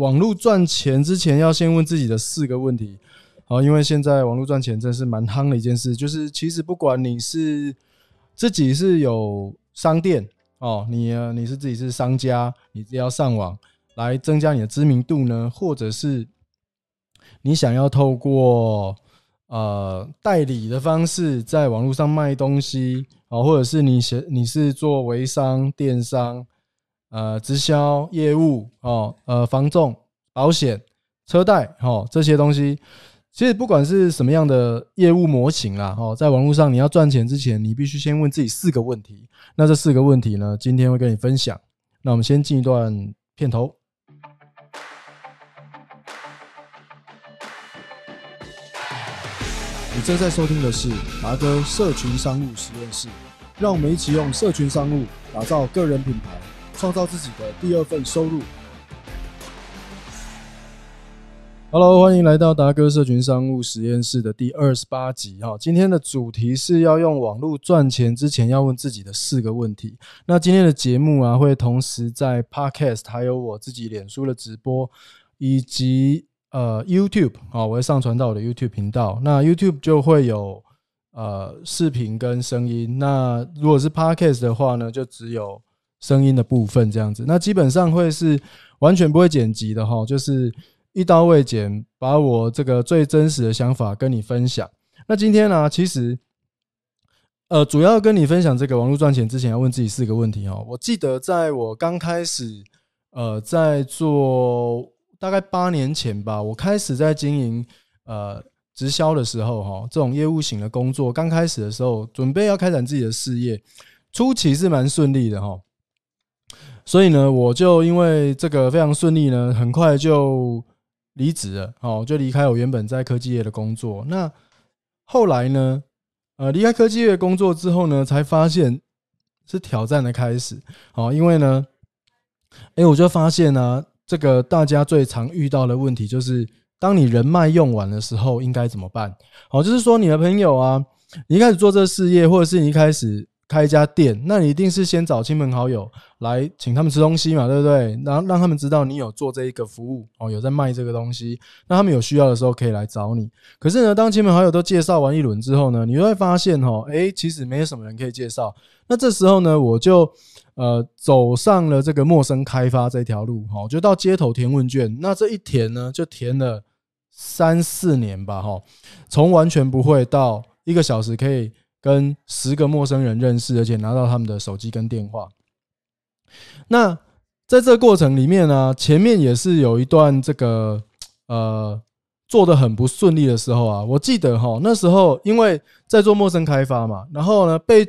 网络赚钱之前要先问自己的四个问题。好，因为现在网络赚钱真是蛮夯的一件事，就是其实不管你是自己是有商店哦，你你是自己是商家，你只要上网来增加你的知名度呢，或者是你想要透过呃代理的方式在网络上卖东西哦，或者是你写你是做微商、电商。呃，直销业务哦，呃，房仲、保险、车贷，哦，这些东西，其实不管是什么样的业务模型啦，哦，在网络上你要赚钱之前，你必须先问自己四个问题。那这四个问题呢，今天会跟你分享。那我们先进一段片头。你正在收听的是达哥社群商务实验室，让我们一起用社群商务打造个人品牌。创造自己的第二份收入。Hello，欢迎来到达哥社群商务实验室的第二十八集哈。今天的主题是要用网络赚钱之前要问自己的四个问题。那今天的节目啊，会同时在 Podcast 还有我自己脸书的直播，以及呃 YouTube 啊，我会上传到我的 YouTube 频道。那 YouTube 就会有呃视频跟声音。那如果是 Podcast 的话呢，就只有。声音的部分这样子，那基本上会是完全不会剪辑的哈，就是一刀未剪，把我这个最真实的想法跟你分享。那今天呢，其实呃，主要跟你分享这个网络赚钱之前要问自己四个问题哈。我记得在我刚开始呃在做大概八年前吧，我开始在经营呃直销的时候哈，这种业务型的工作刚开始的时候，准备要开展自己的事业，初期是蛮顺利的哈。所以呢，我就因为这个非常顺利呢，很快就离职了，哦，就离开我原本在科技业的工作。那后来呢，呃，离开科技业工作之后呢，才发现是挑战的开始，哦，因为呢，哎，我就发现呢，这个大家最常遇到的问题就是，当你人脉用完的时候，应该怎么办？哦，就是说你的朋友啊，你一开始做这事业，或者是你一开始。开一家店，那你一定是先找亲朋好友来请他们吃东西嘛，对不对？然后让他们知道你有做这一个服务哦，有在卖这个东西，那他们有需要的时候可以来找你。可是呢，当亲朋好友都介绍完一轮之后呢，你会发现哦，诶，其实没有什么人可以介绍。那这时候呢，我就呃走上了这个陌生开发这条路，哈，就到街头填问卷。那这一填呢，就填了三四年吧，哈，从完全不会到一个小时可以。跟十个陌生人认识，而且拿到他们的手机跟电话。那在这过程里面呢，前面也是有一段这个呃做的很不顺利的时候啊。我记得哈，那时候因为在做陌生开发嘛，然后呢被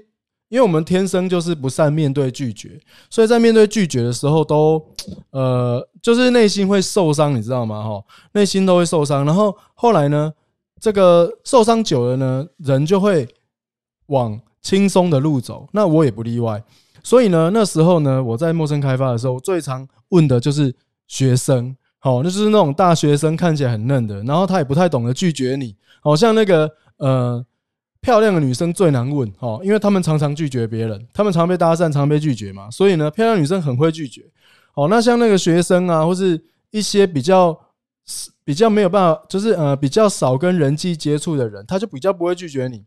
因为我们天生就是不善面对拒绝，所以在面对拒绝的时候都呃就是内心会受伤，你知道吗？哈，内心都会受伤。然后后来呢，这个受伤久了呢，人就会。往轻松的路走，那我也不例外。所以呢，那时候呢，我在陌生开发的时候，最常问的就是学生，好，那就是那种大学生看起来很嫩的，然后他也不太懂得拒绝你，好像那个呃漂亮的女生最难问，哦，因为他们常常拒绝别人，他们常被搭讪，常被拒绝嘛，所以呢，漂亮女生很会拒绝。好，那像那个学生啊，或是一些比较比较没有办法，就是呃比较少跟人际接触的人，他就比较不会拒绝你。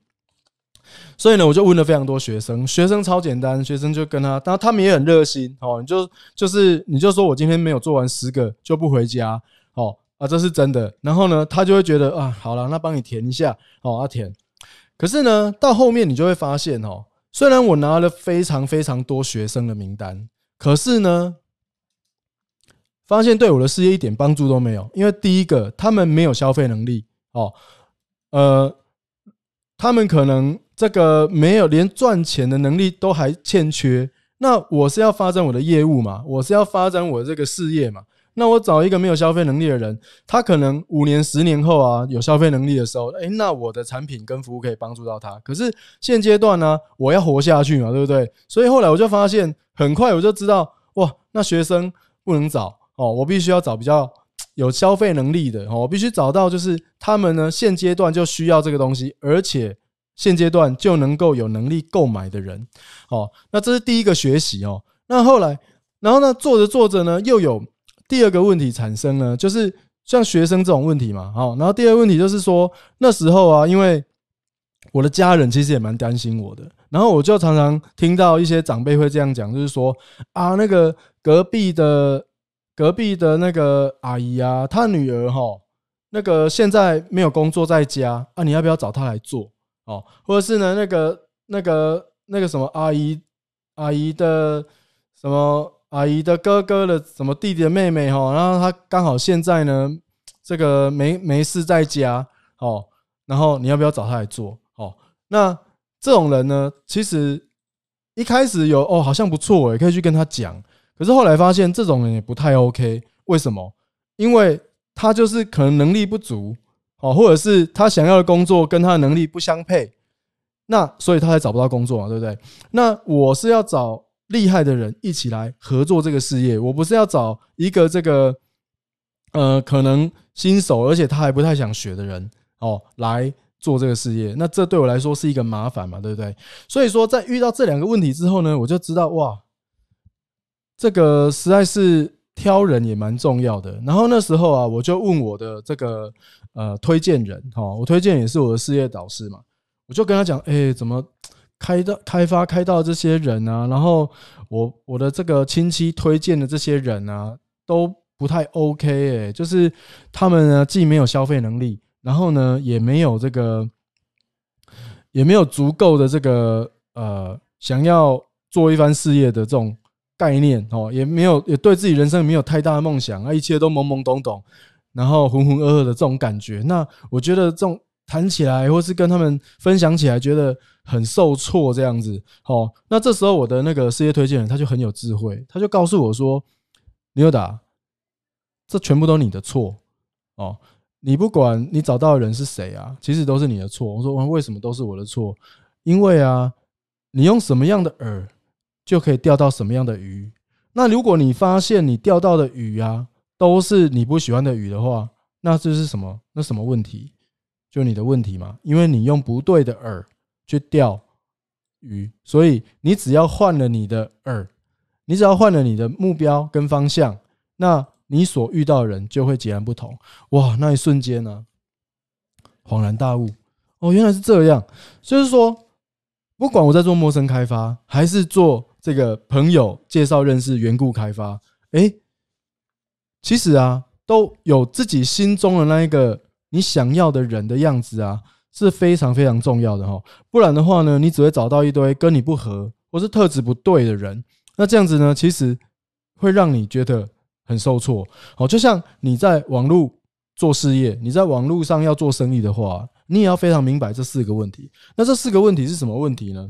所以呢，我就问了非常多学生，学生超简单，学生就跟他，然后他们也很热心哦，你就就是你就说我今天没有做完十个就不回家哦啊，这是真的。然后呢，他就会觉得啊，好了，那帮你填一下哦，要填。可是呢，到后面你就会发现哦，虽然我拿了非常非常多学生的名单，可是呢，发现对我的事业一点帮助都没有，因为第一个，他们没有消费能力哦，呃。他们可能这个没有连赚钱的能力都还欠缺，那我是要发展我的业务嘛，我是要发展我的这个事业嘛，那我找一个没有消费能力的人，他可能五年、十年后啊有消费能力的时候，诶，那我的产品跟服务可以帮助到他。可是现阶段呢，我要活下去嘛，对不对？所以后来我就发现，很快我就知道，哇，那学生不能找哦，我必须要找比较。有消费能力的哦，我必须找到就是他们呢，现阶段就需要这个东西，而且现阶段就能够有能力购买的人，哦，那这是第一个学习哦。那后来，然后呢，做着做着呢，又有第二个问题产生呢，就是像学生这种问题嘛，好，然后第二个问题就是说那时候啊，因为我的家人其实也蛮担心我的，然后我就常常听到一些长辈会这样讲，就是说啊，那个隔壁的隔壁的那个阿姨啊，她女儿哈，那个现在没有工作在家啊，你要不要找她来做哦？或者是呢，那个那个那个什么阿姨阿姨的什么？阿姨的哥哥的什么弟弟的妹妹哈，然后他刚好现在呢，这个没没事在家哦，然后你要不要找他来做哦？那这种人呢，其实一开始有哦，好像不错诶，可以去跟他讲。可是后来发现这种人也不太 OK，为什么？因为他就是可能能力不足哦，或者是他想要的工作跟他的能力不相配，那所以他才找不到工作嘛，对不对？那我是要找。厉害的人一起来合作这个事业，我不是要找一个这个呃可能新手，而且他还不太想学的人哦来做这个事业，那这对我来说是一个麻烦嘛，对不对？所以说在遇到这两个问题之后呢，我就知道哇，这个实在是挑人也蛮重要的。然后那时候啊，我就问我的这个呃推荐人哈，我推荐也是我的事业导师嘛，我就跟他讲，哎，怎么？开到开发开到这些人啊，然后我我的这个亲戚推荐的这些人啊，都不太 OK 诶，就是他们呢既没有消费能力，然后呢也没有这个也没有足够的这个呃想要做一番事业的这种概念哦，也没有也对自己人生没有太大的梦想啊，一切都懵懵懂懂，然后浑浑噩噩的这种感觉。那我觉得这种谈起来，或是跟他们分享起来，觉得。很受挫这样子，哦，那这时候我的那个事业推荐人他就很有智慧，他就告诉我说：“牛达，这全部都你的错哦，你不管你找到的人是谁啊，其实都是你的错。”我说：“为什么都是我的错？因为啊，你用什么样的饵，就可以钓到什么样的鱼。那如果你发现你钓到的鱼啊，都是你不喜欢的鱼的话，那这是什么？那什么问题？就你的问题嘛，因为你用不对的饵。”去钓鱼，所以你只要换了你的饵，你只要换了你的目标跟方向，那你所遇到的人就会截然不同。哇，那一瞬间呢，恍然大悟，哦，原来是这样。就是说，不管我在做陌生开发，还是做这个朋友介绍认识、缘故开发，哎，其实啊，都有自己心中的那一个你想要的人的样子啊。是非常非常重要的哈，不然的话呢，你只会找到一堆跟你不合或是特质不对的人，那这样子呢，其实会让你觉得很受挫。好，就像你在网络做事业，你在网络上要做生意的话，你也要非常明白这四个问题。那这四个问题是什么问题呢？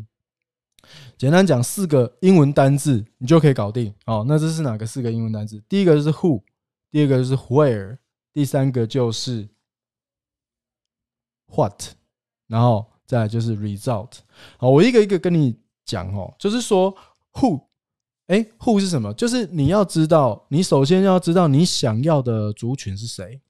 简单讲，四个英文单字你就可以搞定。哦，那这是哪个四个英文单字？第一个就是 who，第二个就是 where，第三个就是。What，然后再来就是 result。好，我一个一个跟你讲哦，就是说 who，哎，who 是什么？就是你要知道，你首先要知道你想要的族群是谁，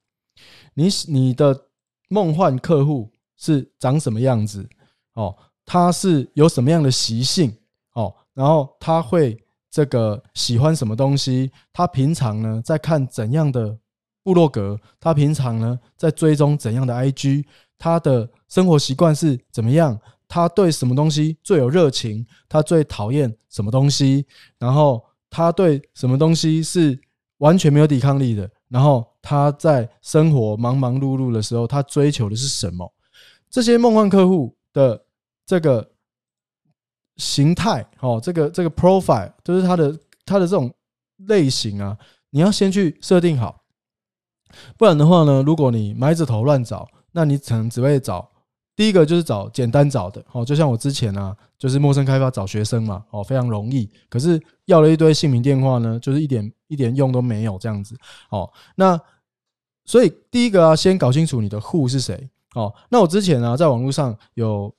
你你的梦幻客户是长什么样子哦，他是有什么样的习性哦，然后他会这个喜欢什么东西，他平常呢在看怎样的部落格，他平常呢在追踪怎样的 IG。他的生活习惯是怎么样？他对什么东西最有热情？他最讨厌什么东西？然后他对什么东西是完全没有抵抗力的？然后他在生活忙忙碌碌的时候，他追求的是什么？这些梦幻客户的这个形态，哦，这个这个 profile，就是他的他的这种类型啊，你要先去设定好，不然的话呢，如果你埋着头乱找。那你可能只会找第一个就是找简单找的哦，就像我之前啊，就是陌生开发找学生嘛，哦，非常容易。可是要了一堆姓名电话呢，就是一点一点用都没有这样子哦。那所以第一个啊，先搞清楚你的户是谁哦。那我之前呢，在网络上有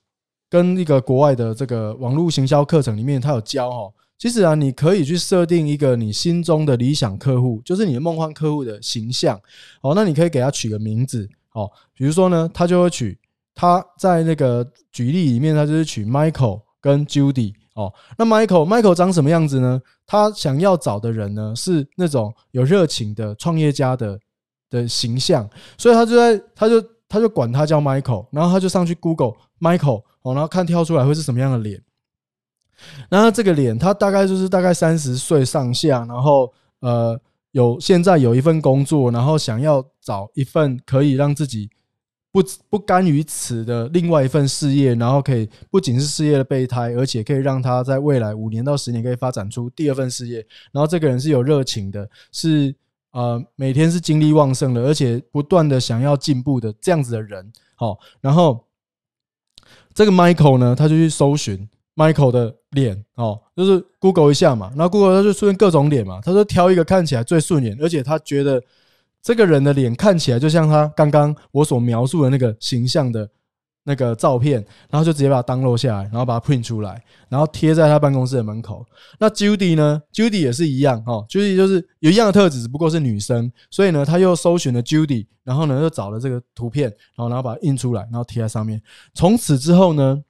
跟一个国外的这个网络行销课程里面，他有教哦。其实啊，你可以去设定一个你心中的理想客户，就是你的梦幻客户的形象哦。那你可以给他取个名字。哦，比如说呢，他就会取他在那个举例里面，他就是取 Michael 跟 Judy 哦，那 Michael Michael 长什么样子呢？他想要找的人呢是那种有热情的创业家的的形象，所以他就在他就他就管他叫 Michael，然后他就上去 Google Michael 哦，然后看跳出来会是什么样的脸。然后这个脸，他大概就是大概三十岁上下，然后呃有现在有一份工作，然后想要找一份可以让自己。不不甘于此的另外一份事业，然后可以不仅是事业的备胎，而且可以让他在未来五年到十年可以发展出第二份事业。然后这个人是有热情的，是呃每天是精力旺盛的，而且不断的想要进步的这样子的人。好，然后这个 Michael 呢，他就去搜寻 Michael 的脸，哦，就是 Google 一下嘛，然后 Google 他就出现各种脸嘛，他说挑一个看起来最顺眼，而且他觉得。这个人的脸看起来就像他刚刚我所描述的那个形象的那个照片，然后就直接把它 download 下来，然后把它 print 出来，然后贴在他办公室的门口。那 Judy 呢？Judy 也是一样哦，Judy 就是有一样的特质，只不过是女生，所以呢，他又搜寻了 Judy，然后呢又找了这个图片，然后然后把它印出来，然后贴在上面。从此之后呢，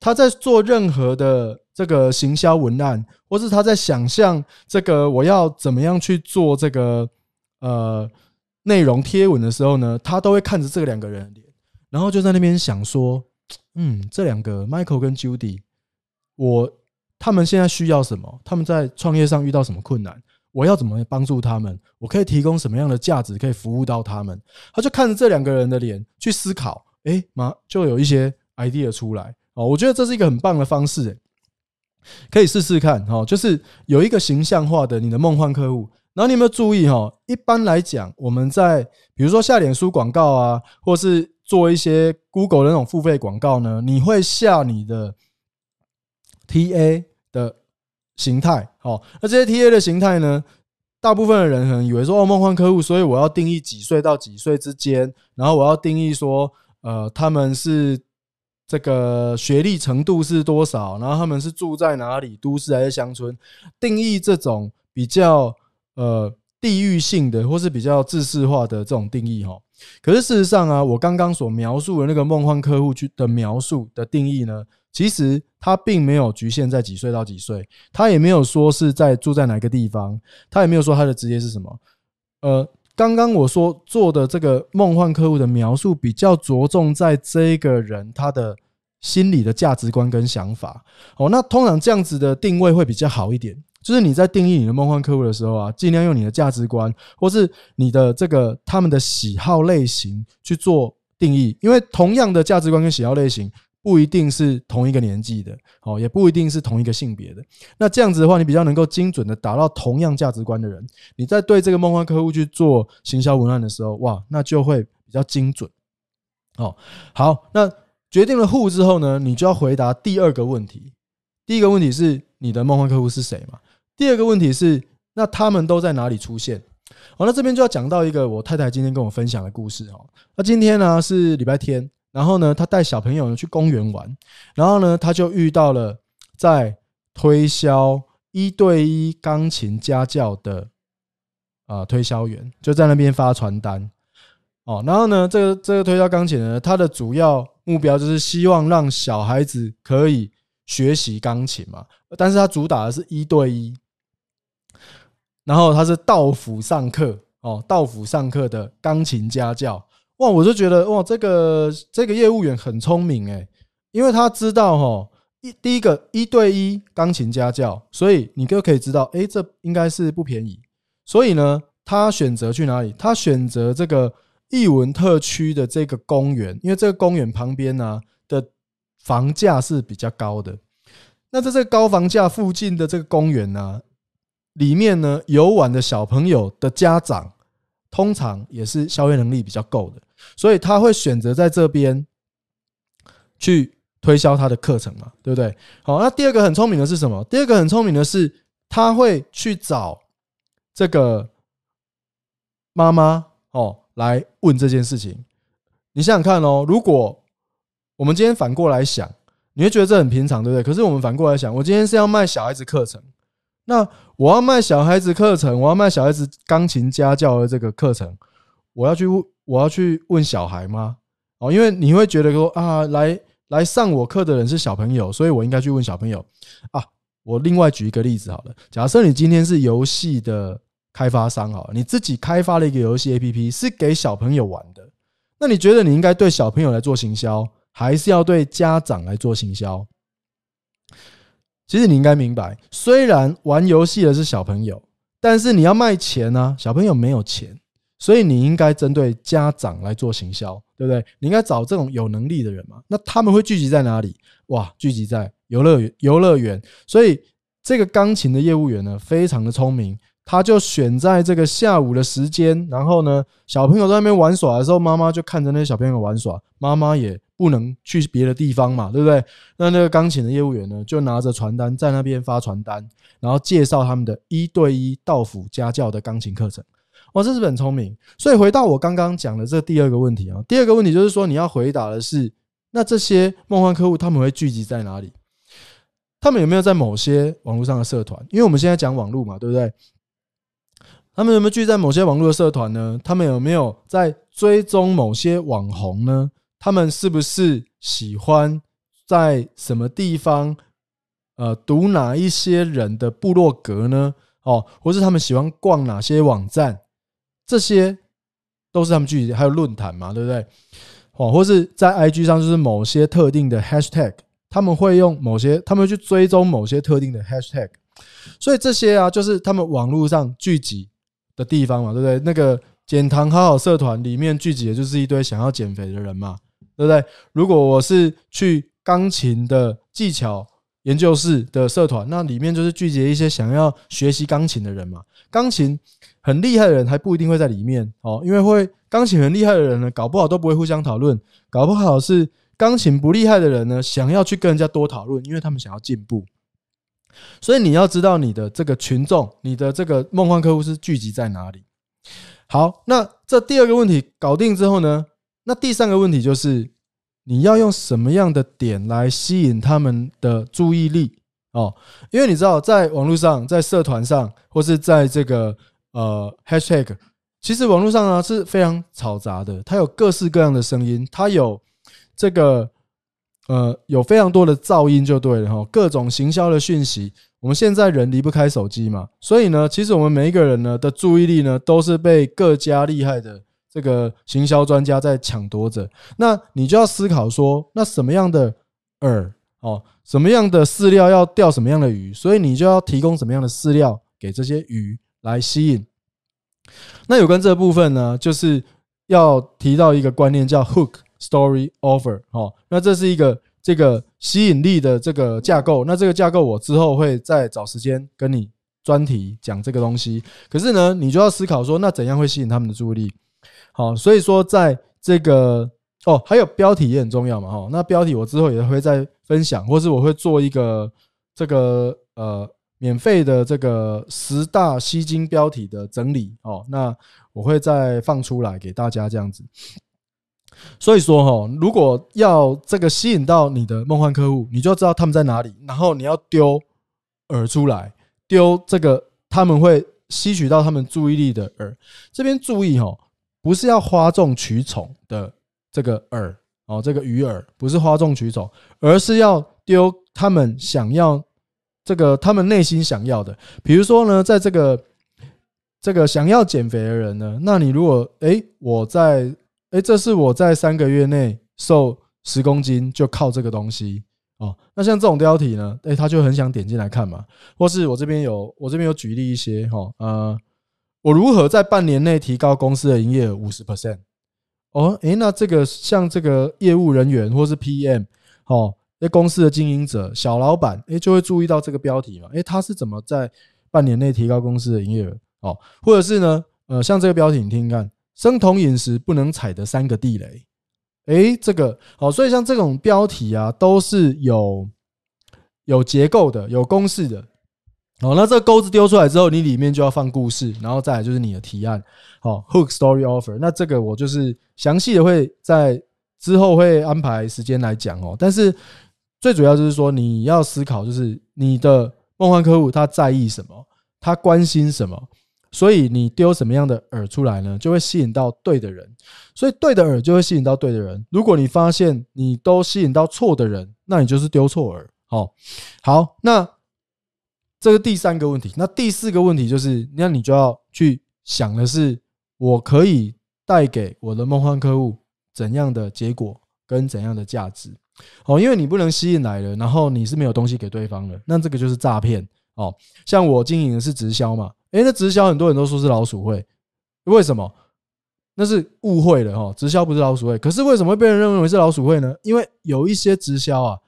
他在做任何的这个行销文案，或是他在想象这个我要怎么样去做这个呃。内容贴文的时候呢，他都会看着这两个人脸，然后就在那边想说：“ 嗯，这两个 Michael 跟 Judy，我他们现在需要什么？他们在创业上遇到什么困难？我要怎么帮助他们？我可以提供什么样的价值可以服务到他们？”他就看着这两个人的脸去思考，哎，马就有一些 idea 出来哦。我觉得这是一个很棒的方式，可以试试看哦。就是有一个形象化的你的梦幻客户。然后你有没有注意哈？一般来讲，我们在比如说下脸书广告啊，或是做一些 Google 的那种付费广告呢，你会下你的 TA 的形态。好，那这些 TA 的形态呢，大部分的人可能以为说哦，梦幻客户，所以我要定义几岁到几岁之间，然后我要定义说，呃，他们是这个学历程度是多少，然后他们是住在哪里，都市还是乡村，定义这种比较。呃，地域性的或是比较自式化的这种定义哈，可是事实上啊，我刚刚所描述的那个梦幻客户去的描述的定义呢，其实它并没有局限在几岁到几岁，他也没有说是在住在哪个地方，他也没有说他的职业是什么。呃，刚刚我说做的这个梦幻客户的描述，比较着重在这个人他的心理的价值观跟想法。哦，那通常这样子的定位会比较好一点。就是你在定义你的梦幻客户的时候啊，尽量用你的价值观，或是你的这个他们的喜好类型去做定义。因为同样的价值观跟喜好类型不一定是同一个年纪的，哦，也不一定是同一个性别的。那这样子的话，你比较能够精准的达到同样价值观的人，你在对这个梦幻客户去做行销文案的时候，哇，那就会比较精准。哦，好，那决定了户之后呢，你就要回答第二个问题。第一个问题是你的梦幻客户是谁嘛？第二个问题是，那他们都在哪里出现？好，那这边就要讲到一个我太太今天跟我分享的故事哦。那今天呢是礼拜天，然后呢，她带小朋友呢去公园玩，然后呢，她就遇到了在推销一对一钢琴家教的啊推销员，就在那边发传单哦。然后呢，这个这个推销钢琴呢，它的主要目标就是希望让小孩子可以学习钢琴嘛，但是它主打的是一对一。然后他是到府上课哦，到府上课的钢琴家教哇，我就觉得哇，这个这个业务员很聪明诶，因为他知道哈一第一个一对一钢琴家教，所以你就可以知道，哎，这应该是不便宜。所以呢，他选择去哪里？他选择这个艺文特区的这个公园，因为这个公园旁边呢的房价是比较高的。那在这个高房价附近的这个公园呢？里面呢，游玩的小朋友的家长通常也是消费能力比较够的，所以他会选择在这边去推销他的课程嘛，对不对？好，那第二个很聪明的是什么？第二个很聪明的是，他会去找这个妈妈哦来问这件事情。你想想看哦，如果我们今天反过来想，你会觉得这很平常，对不对？可是我们反过来想，我今天是要卖小孩子课程。那我要卖小孩子课程，我要卖小孩子钢琴家教的这个课程，我要去我要去问小孩吗？哦，因为你会觉得说啊，来来上我课的人是小朋友，所以我应该去问小朋友啊。我另外举一个例子好了，假设你今天是游戏的开发商好，你自己开发了一个游戏 APP 是给小朋友玩的，那你觉得你应该对小朋友来做行销，还是要对家长来做行销？其实你应该明白，虽然玩游戏的是小朋友，但是你要卖钱呢，小朋友没有钱，所以你应该针对家长来做行销，对不对？你应该找这种有能力的人嘛。那他们会聚集在哪里？哇，聚集在游乐园，游乐园。所以这个钢琴的业务员呢，非常的聪明，他就选在这个下午的时间，然后呢，小朋友在那边玩耍的时候，妈妈就看着那些小朋友玩耍，妈妈也。不能去别的地方嘛，对不对？那那个钢琴的业务员呢，就拿着传单在那边发传单，然后介绍他们的一对一到府家教的钢琴课程。哇，这是很聪明。所以回到我刚刚讲的这第二个问题啊，第二个问题就是说你要回答的是，那这些梦幻客户他们会聚集在哪里？他们有没有在某些网络上的社团？因为我们现在讲网络嘛，对不对？他们有没有聚在某些网络的社团呢？他们有没有在追踪某些网红呢？他们是不是喜欢在什么地方，呃，读哪一些人的部落格呢？哦，或是他们喜欢逛哪些网站？这些都是他们聚集，还有论坛嘛，对不对？哦，或是在 IG 上，就是某些特定的 Hashtag，他们会用某些，他们去追踪某些特定的 Hashtag，所以这些啊，就是他们网络上聚集的地方嘛，对不对？那个减糖好好社团里面聚集的就是一堆想要减肥的人嘛。对不对？如果我是去钢琴的技巧研究室的社团，那里面就是聚集一些想要学习钢琴的人嘛。钢琴很厉害的人还不一定会在里面哦，因为会钢琴很厉害的人呢，搞不好都不会互相讨论，搞不好是钢琴不厉害的人呢，想要去跟人家多讨论，因为他们想要进步。所以你要知道你的这个群众，你的这个梦幻客户是聚集在哪里。好，那这第二个问题搞定之后呢？那第三个问题就是，你要用什么样的点来吸引他们的注意力哦？因为你知道，在网络上、在社团上，或是在这个呃 hashtag，其实网络上啊是非常嘈杂的，它有各式各样的声音，它有这个呃有非常多的噪音，就对了哈。各种行销的讯息，我们现在人离不开手机嘛，所以呢，其实我们每一个人呢的注意力呢，都是被各家厉害的。这个行销专家在抢夺着，那你就要思考说，那什么样的饵哦，什么样的饲料要钓什么样的鱼，所以你就要提供什么样的饲料给这些鱼来吸引。那有关这部分呢，就是要提到一个观念叫 hook story offer 哦，那这是一个这个吸引力的这个架构。那这个架构我之后会再找时间跟你专题讲这个东西。可是呢，你就要思考说，那怎样会吸引他们的注意力？好，所以说在这个哦，还有标题也很重要嘛，哈。那标题我之后也会再分享，或是我会做一个这个呃免费的这个十大吸金标题的整理哦。那我会再放出来给大家这样子。所以说哈，如果要这个吸引到你的梦幻客户，你就知道他们在哪里，然后你要丢饵出来，丢这个他们会吸取到他们注意力的饵。这边注意哈。不是要哗众取宠的这个饵哦，这个鱼饵不是哗众取宠，而是要丢他们想要这个他们内心想要的。比如说呢，在这个这个想要减肥的人呢，那你如果哎我在哎这是我在三个月内瘦十公斤，就靠这个东西哦。那像这种标题呢，哎他就很想点进来看嘛。或是我这边有我这边有举例一些哈呃。我如何在半年内提高公司的营业额五十 percent？哦，诶，那这个像这个业务人员或是 PM，哦，那公司的经营者、小老板，诶，就会注意到这个标题嘛？诶，他是怎么在半年内提高公司的营业额？哦，或者是呢？呃，像这个标题，你听听看，生酮饮食不能踩的三个地雷。诶，这个好，所以像这种标题啊，都是有有结构的、有公式的。好，那这个钩子丢出来之后，你里面就要放故事，然后再来就是你的提案。好，hook story offer。那这个我就是详细的会在之后会安排时间来讲哦。但是最主要就是说，你要思考，就是你的梦幻客户他在意什么，他关心什么，所以你丢什么样的饵出来呢，就会吸引到对的人。所以对的饵就会吸引到对的人。如果你发现你都吸引到错的人，那你就是丢错饵。好，好，那。这个第三个问题。那第四个问题就是，那你就要去想的是，我可以带给我的梦幻客户怎样的结果跟怎样的价值？哦，因为你不能吸引来了，然后你是没有东西给对方的，那这个就是诈骗哦。像我经营的是直销嘛，诶，那直销很多人都说是老鼠会，为什么？那是误会了哈，直销不是老鼠会。可是为什么会被人认为是老鼠会呢？因为有一些直销啊，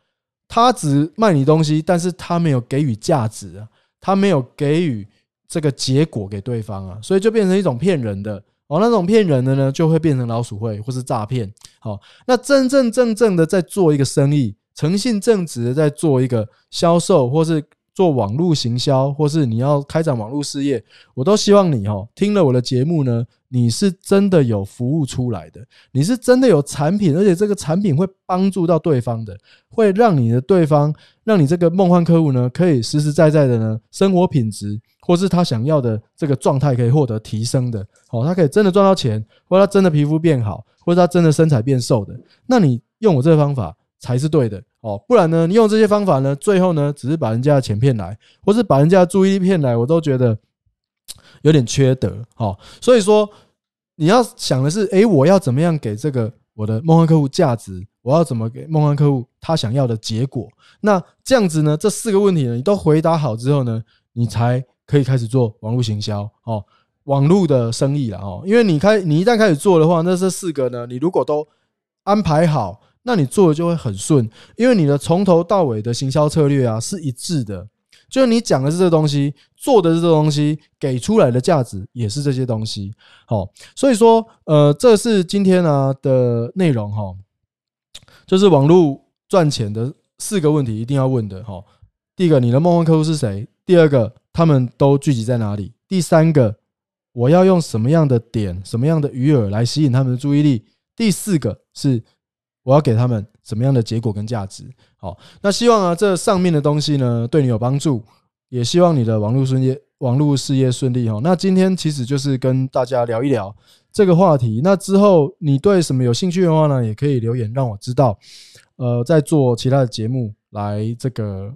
他只卖你东西，但是他没有给予价值啊，他没有给予这个结果给对方啊，所以就变成一种骗人的哦。那种骗人的呢，就会变成老鼠会或是诈骗。好，那真正正正的在做一个生意，诚信正直的在做一个销售，或是做网络行销，或是你要开展网络事业，我都希望你哦，听了我的节目呢。你是真的有服务出来的，你是真的有产品，而且这个产品会帮助到对方的，会让你的对方，让你这个梦幻客户呢，可以实实在在的呢，生活品质或是他想要的这个状态可以获得提升的，好，他可以真的赚到钱，或者他真的皮肤变好，或者他真的身材变瘦的，那你用我这个方法才是对的。哦，不然呢，你用这些方法呢，最后呢，只是把人家的钱骗来，或是把人家的注意力骗来，我都觉得。有点缺德，好，所以说你要想的是，诶，我要怎么样给这个我的梦幻客户价值？我要怎么给梦幻客户他想要的结果？那这样子呢？这四个问题呢，你都回答好之后呢，你才可以开始做网络行销哦，网络的生意了哦。因为你开，你一旦开始做的话，那这四个呢，你如果都安排好，那你做的就会很顺，因为你的从头到尾的行销策略啊是一致的。就是你讲的是这东西，做的是这东西，给出来的价值也是这些东西。好，所以说，呃，这是今天呢的内容哈，就是网络赚钱的四个问题一定要问的哈。第一个，你的梦幻客户是谁？第二个，他们都聚集在哪里？第三个，我要用什么样的点、什么样的鱼饵来吸引他们的注意力？第四个是。我要给他们什么样的结果跟价值？好，那希望啊，这上面的东西呢，对你有帮助，也希望你的网络事业、网络事业顺利哈。那今天其实就是跟大家聊一聊这个话题。那之后你对什么有兴趣的话呢，也可以留言让我知道。呃，在做其他的节目来这个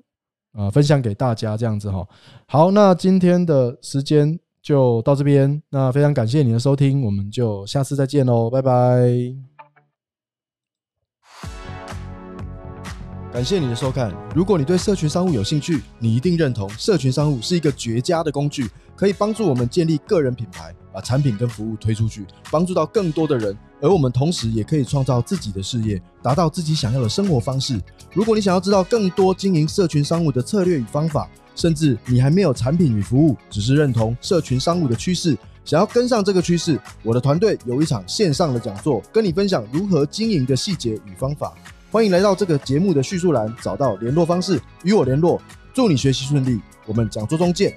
呃分享给大家这样子哈。好，那今天的时间就到这边。那非常感谢你的收听，我们就下次再见喽，拜拜。感谢你的收看。如果你对社群商务有兴趣，你一定认同社群商务是一个绝佳的工具，可以帮助我们建立个人品牌，把产品跟服务推出去，帮助到更多的人。而我们同时也可以创造自己的事业，达到自己想要的生活方式。如果你想要知道更多经营社群商务的策略与方法，甚至你还没有产品与服务，只是认同社群商务的趋势，想要跟上这个趋势，我的团队有一场线上的讲座，跟你分享如何经营的细节与方法。欢迎来到这个节目的叙述栏，找到联络方式与我联络。祝你学习顺利，我们讲座中见。